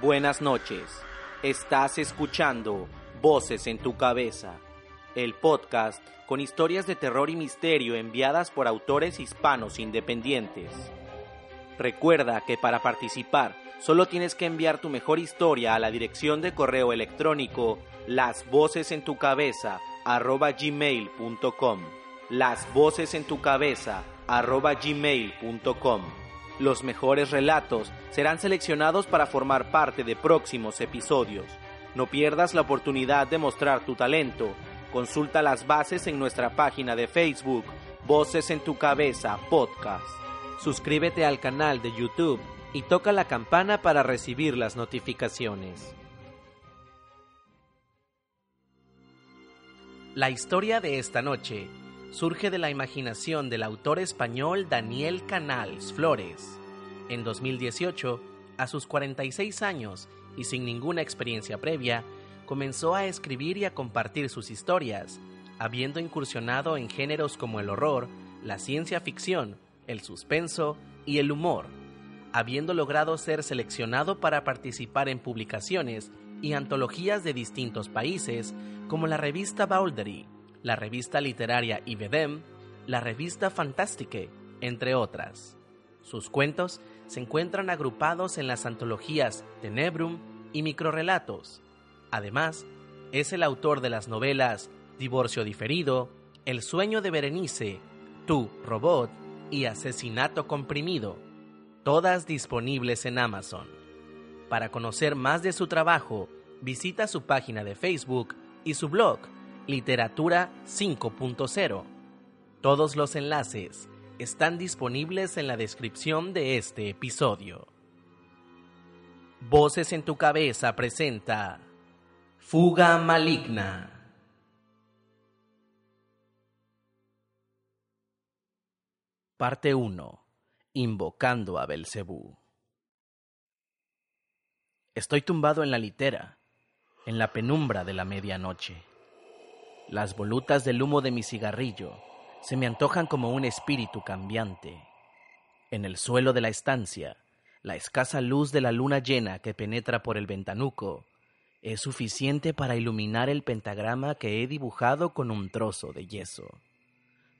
Buenas noches. Estás escuchando Voces en tu cabeza, el podcast con historias de terror y misterio enviadas por autores hispanos independientes. Recuerda que para participar solo tienes que enviar tu mejor historia a la dirección de correo electrónico las voces en tu cabeza arroba gmail.com las voces en tu cabeza arroba gmail.com los mejores relatos serán seleccionados para formar parte de próximos episodios. No pierdas la oportunidad de mostrar tu talento. Consulta las bases en nuestra página de Facebook, Voces en tu Cabeza Podcast. Suscríbete al canal de YouTube y toca la campana para recibir las notificaciones. La historia de esta noche surge de la imaginación del autor español Daniel Canals Flores. En 2018, a sus 46 años y sin ninguna experiencia previa, comenzó a escribir y a compartir sus historias, habiendo incursionado en géneros como el horror, la ciencia ficción, el suspenso y el humor, habiendo logrado ser seleccionado para participar en publicaciones y antologías de distintos países como la revista Bouldery, la revista literaria Ivedem, la revista Fantastique, entre otras. Sus cuentos se encuentran agrupados en las antologías Tenebrum y Microrelatos. Además, es el autor de las novelas Divorcio Diferido, El sueño de Berenice, Tú, Robot y Asesinato Comprimido, todas disponibles en Amazon. Para conocer más de su trabajo, visita su página de Facebook y su blog Literatura 5.0. Todos los enlaces están disponibles en la descripción de este episodio. Voces en tu cabeza presenta Fuga Maligna. Parte 1. Invocando a Belcebú. Estoy tumbado en la litera, en la penumbra de la medianoche. Las volutas del humo de mi cigarrillo se me antojan como un espíritu cambiante. En el suelo de la estancia, la escasa luz de la luna llena que penetra por el ventanuco es suficiente para iluminar el pentagrama que he dibujado con un trozo de yeso.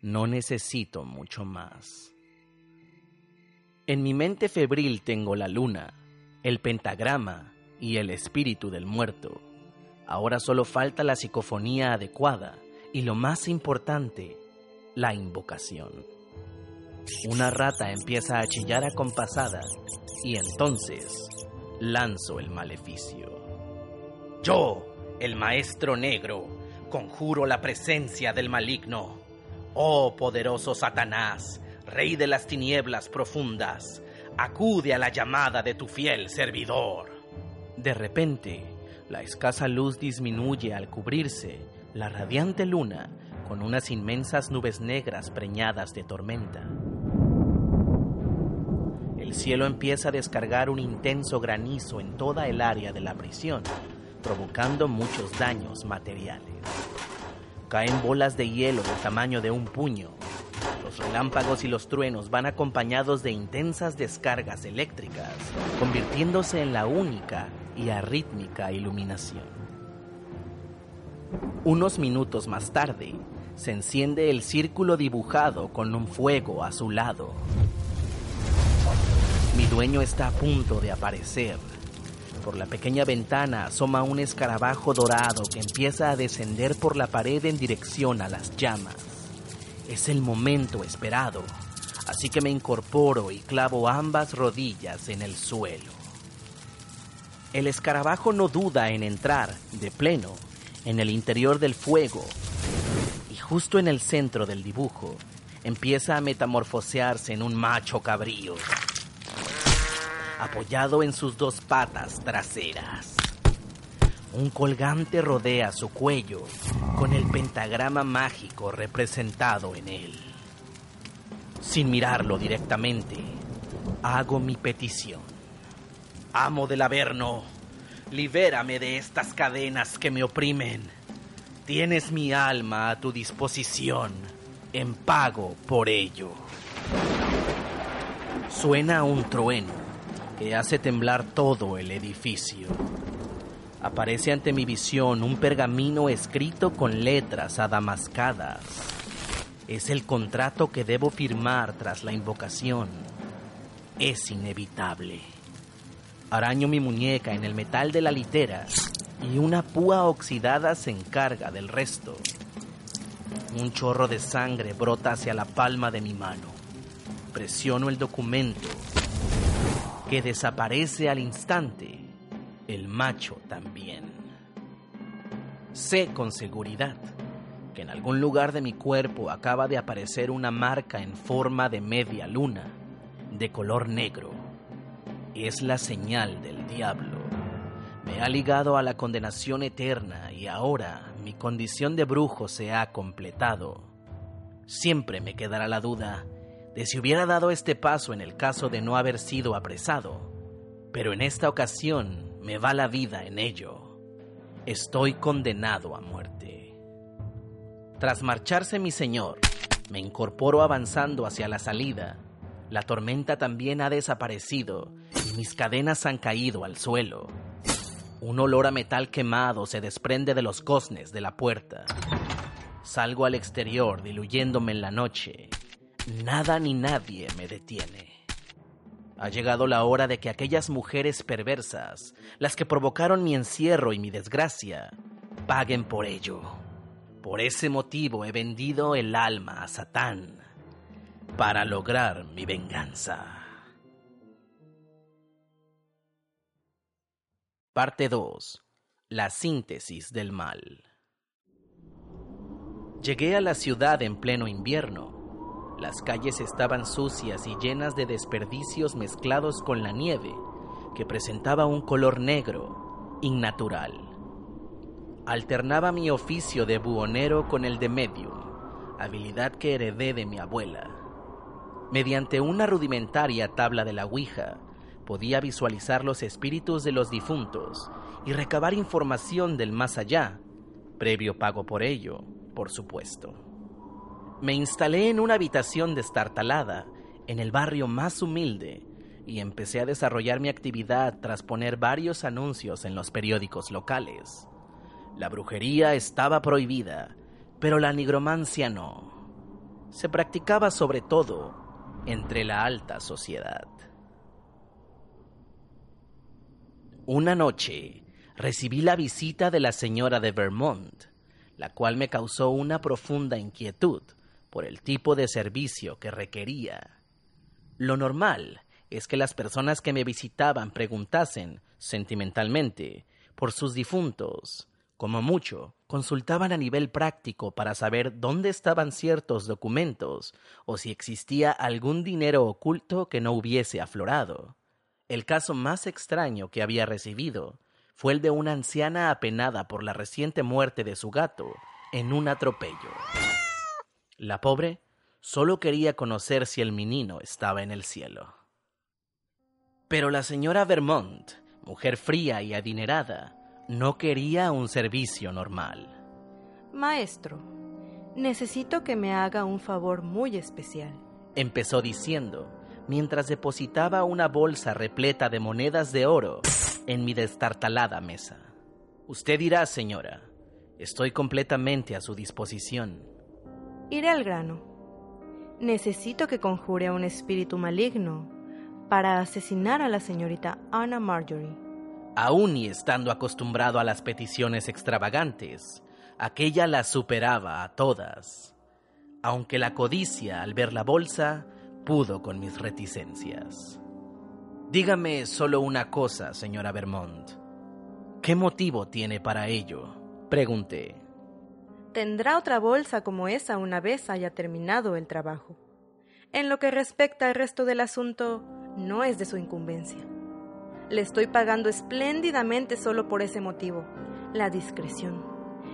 No necesito mucho más. En mi mente febril tengo la luna, el pentagrama y el espíritu del muerto. Ahora solo falta la psicofonía adecuada y lo más importante, la invocación. Una rata empieza a chillar acompasada y entonces lanzo el maleficio. Yo, el maestro negro, conjuro la presencia del maligno. Oh poderoso Satanás, rey de las tinieblas profundas, acude a la llamada de tu fiel servidor. De repente, la escasa luz disminuye al cubrirse la radiante luna con unas inmensas nubes negras preñadas de tormenta. El cielo empieza a descargar un intenso granizo en toda el área de la prisión, provocando muchos daños materiales. Caen bolas de hielo del tamaño de un puño. Los relámpagos y los truenos van acompañados de intensas descargas eléctricas, convirtiéndose en la única y arrítmica iluminación. Unos minutos más tarde, se enciende el círculo dibujado con un fuego azulado. Mi dueño está a punto de aparecer. Por la pequeña ventana asoma un escarabajo dorado que empieza a descender por la pared en dirección a las llamas. Es el momento esperado, así que me incorporo y clavo ambas rodillas en el suelo. El escarabajo no duda en entrar, de pleno, en el interior del fuego, y justo en el centro del dibujo empieza a metamorfosearse en un macho cabrío, apoyado en sus dos patas traseras. Un colgante rodea su cuello con el pentagrama mágico representado en él. Sin mirarlo directamente, hago mi petición. Amo del Averno, libérame de estas cadenas que me oprimen. Tienes mi alma a tu disposición en pago por ello. Suena un trueno que hace temblar todo el edificio. Aparece ante mi visión un pergamino escrito con letras adamascadas. Es el contrato que debo firmar tras la invocación. Es inevitable. Araño mi muñeca en el metal de la litera y una púa oxidada se encarga del resto. Un chorro de sangre brota hacia la palma de mi mano. Presiono el documento, que desaparece al instante. El macho también. Sé con seguridad que en algún lugar de mi cuerpo acaba de aparecer una marca en forma de media luna, de color negro. Es la señal del diablo. Me ha ligado a la condenación eterna y ahora mi condición de brujo se ha completado. Siempre me quedará la duda de si hubiera dado este paso en el caso de no haber sido apresado, pero en esta ocasión me va la vida en ello. Estoy condenado a muerte. Tras marcharse mi señor, me incorporo avanzando hacia la salida. La tormenta también ha desaparecido mis cadenas han caído al suelo. Un olor a metal quemado se desprende de los goznes de la puerta. Salgo al exterior diluyéndome en la noche. Nada ni nadie me detiene. Ha llegado la hora de que aquellas mujeres perversas, las que provocaron mi encierro y mi desgracia, paguen por ello. Por ese motivo he vendido el alma a Satán para lograr mi venganza. Parte 2. La síntesis del mal. Llegué a la ciudad en pleno invierno. Las calles estaban sucias y llenas de desperdicios mezclados con la nieve, que presentaba un color negro, innatural. Alternaba mi oficio de buhonero con el de medium, habilidad que heredé de mi abuela. Mediante una rudimentaria tabla de la Ouija, podía visualizar los espíritus de los difuntos y recabar información del más allá, previo pago por ello, por supuesto. Me instalé en una habitación destartalada, en el barrio más humilde, y empecé a desarrollar mi actividad tras poner varios anuncios en los periódicos locales. La brujería estaba prohibida, pero la nigromancia no. Se practicaba sobre todo entre la alta sociedad. Una noche recibí la visita de la señora de Vermont, la cual me causó una profunda inquietud por el tipo de servicio que requería. Lo normal es que las personas que me visitaban preguntasen, sentimentalmente, por sus difuntos. Como mucho, consultaban a nivel práctico para saber dónde estaban ciertos documentos o si existía algún dinero oculto que no hubiese aflorado. El caso más extraño que había recibido fue el de una anciana apenada por la reciente muerte de su gato en un atropello. La pobre solo quería conocer si el menino estaba en el cielo. Pero la señora Vermont, mujer fría y adinerada, no quería un servicio normal. Maestro, necesito que me haga un favor muy especial. Empezó diciendo, mientras depositaba una bolsa repleta de monedas de oro en mi destartalada mesa. Usted dirá, señora, estoy completamente a su disposición. Iré al grano. Necesito que conjure a un espíritu maligno para asesinar a la señorita Anna Marjorie. Aún y estando acostumbrado a las peticiones extravagantes, aquella la superaba a todas. Aunque la codicia al ver la bolsa pudo con mis reticencias. Dígame solo una cosa, señora Vermont. ¿Qué motivo tiene para ello? Pregunté. Tendrá otra bolsa como esa una vez haya terminado el trabajo. En lo que respecta al resto del asunto, no es de su incumbencia. Le estoy pagando espléndidamente solo por ese motivo, la discreción.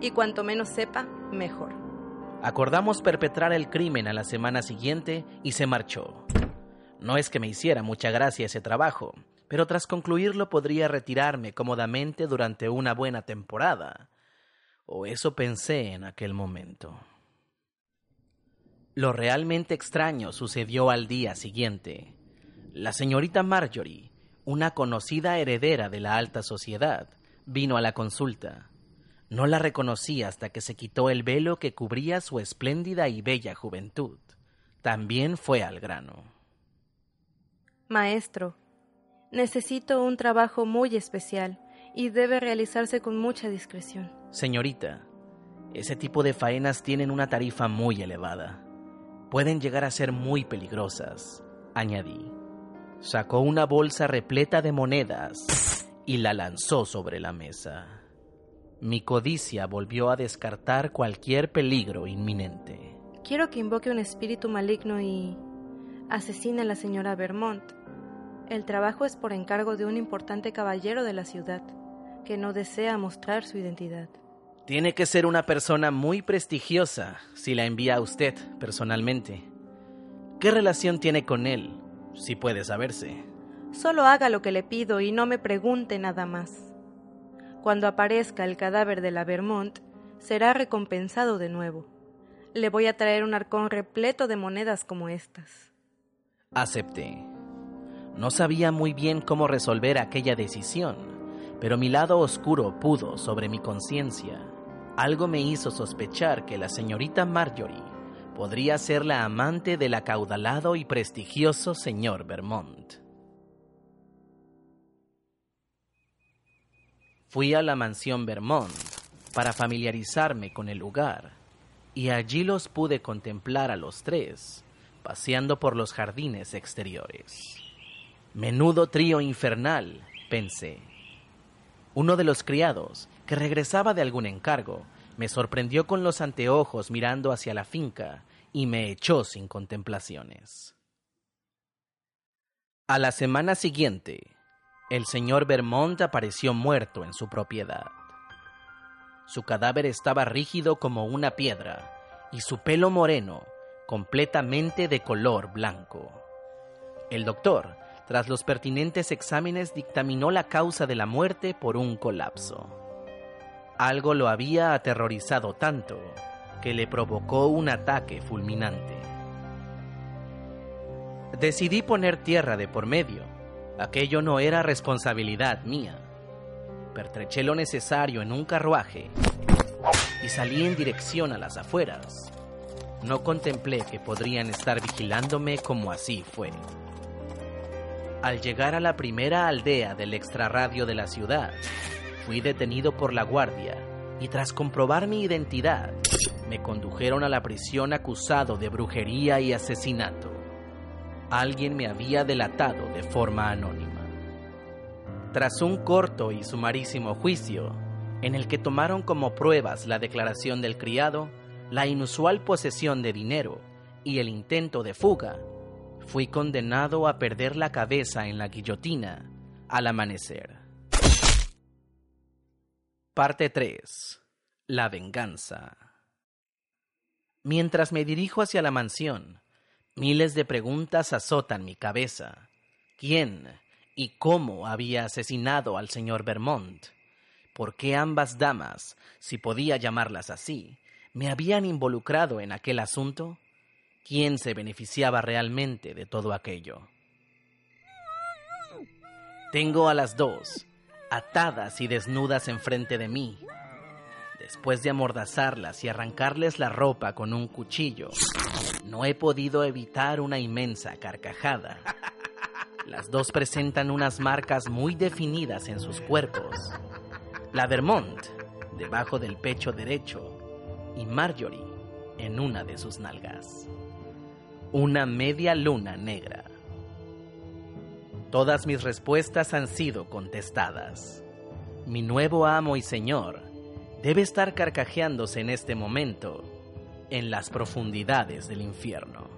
Y cuanto menos sepa, mejor. Acordamos perpetrar el crimen a la semana siguiente y se marchó. No es que me hiciera mucha gracia ese trabajo, pero tras concluirlo podría retirarme cómodamente durante una buena temporada. O eso pensé en aquel momento. Lo realmente extraño sucedió al día siguiente. La señorita Marjorie, una conocida heredera de la alta sociedad, vino a la consulta. No la reconocí hasta que se quitó el velo que cubría su espléndida y bella juventud. También fue al grano. Maestro, necesito un trabajo muy especial y debe realizarse con mucha discreción. Señorita, ese tipo de faenas tienen una tarifa muy elevada. Pueden llegar a ser muy peligrosas, añadí. Sacó una bolsa repleta de monedas y la lanzó sobre la mesa. Mi codicia volvió a descartar cualquier peligro inminente. Quiero que invoque un espíritu maligno y asesine a la señora Vermont. El trabajo es por encargo de un importante caballero de la ciudad, que no desea mostrar su identidad. Tiene que ser una persona muy prestigiosa si la envía a usted personalmente. ¿Qué relación tiene con él, si puede saberse? Solo haga lo que le pido y no me pregunte nada más. Cuando aparezca el cadáver de la Vermont, será recompensado de nuevo. Le voy a traer un arcón repleto de monedas como estas. Acepté. No sabía muy bien cómo resolver aquella decisión, pero mi lado oscuro pudo sobre mi conciencia. Algo me hizo sospechar que la señorita Marjorie podría ser la amante del acaudalado y prestigioso señor Vermont. Fui a la mansión Vermont para familiarizarme con el lugar y allí los pude contemplar a los tres paseando por los jardines exteriores. Menudo trío infernal, pensé. Uno de los criados, que regresaba de algún encargo, me sorprendió con los anteojos mirando hacia la finca y me echó sin contemplaciones. A la semana siguiente, el señor Vermont apareció muerto en su propiedad. Su cadáver estaba rígido como una piedra y su pelo moreno completamente de color blanco. El doctor, tras los pertinentes exámenes, dictaminó la causa de la muerte por un colapso. Algo lo había aterrorizado tanto que le provocó un ataque fulminante. Decidí poner tierra de por medio Aquello no era responsabilidad mía. Pertreché lo necesario en un carruaje y salí en dirección a las afueras. No contemplé que podrían estar vigilándome como así fue. Al llegar a la primera aldea del extrarradio de la ciudad, fui detenido por la guardia y tras comprobar mi identidad, me condujeron a la prisión acusado de brujería y asesinato alguien me había delatado de forma anónima. Tras un corto y sumarísimo juicio, en el que tomaron como pruebas la declaración del criado, la inusual posesión de dinero y el intento de fuga, fui condenado a perder la cabeza en la guillotina al amanecer. Parte 3. La venganza. Mientras me dirijo hacia la mansión, Miles de preguntas azotan mi cabeza. ¿Quién y cómo había asesinado al señor Vermont? ¿Por qué ambas damas, si podía llamarlas así, me habían involucrado en aquel asunto? ¿Quién se beneficiaba realmente de todo aquello? Tengo a las dos, atadas y desnudas enfrente de mí. Después de amordazarlas y arrancarles la ropa con un cuchillo, no he podido evitar una inmensa carcajada. Las dos presentan unas marcas muy definidas en sus cuerpos. La Vermont, debajo del pecho derecho, y Marjorie en una de sus nalgas. Una media luna negra. Todas mis respuestas han sido contestadas. Mi nuevo amo y señor debe estar carcajeándose en este momento en las profundidades del infierno.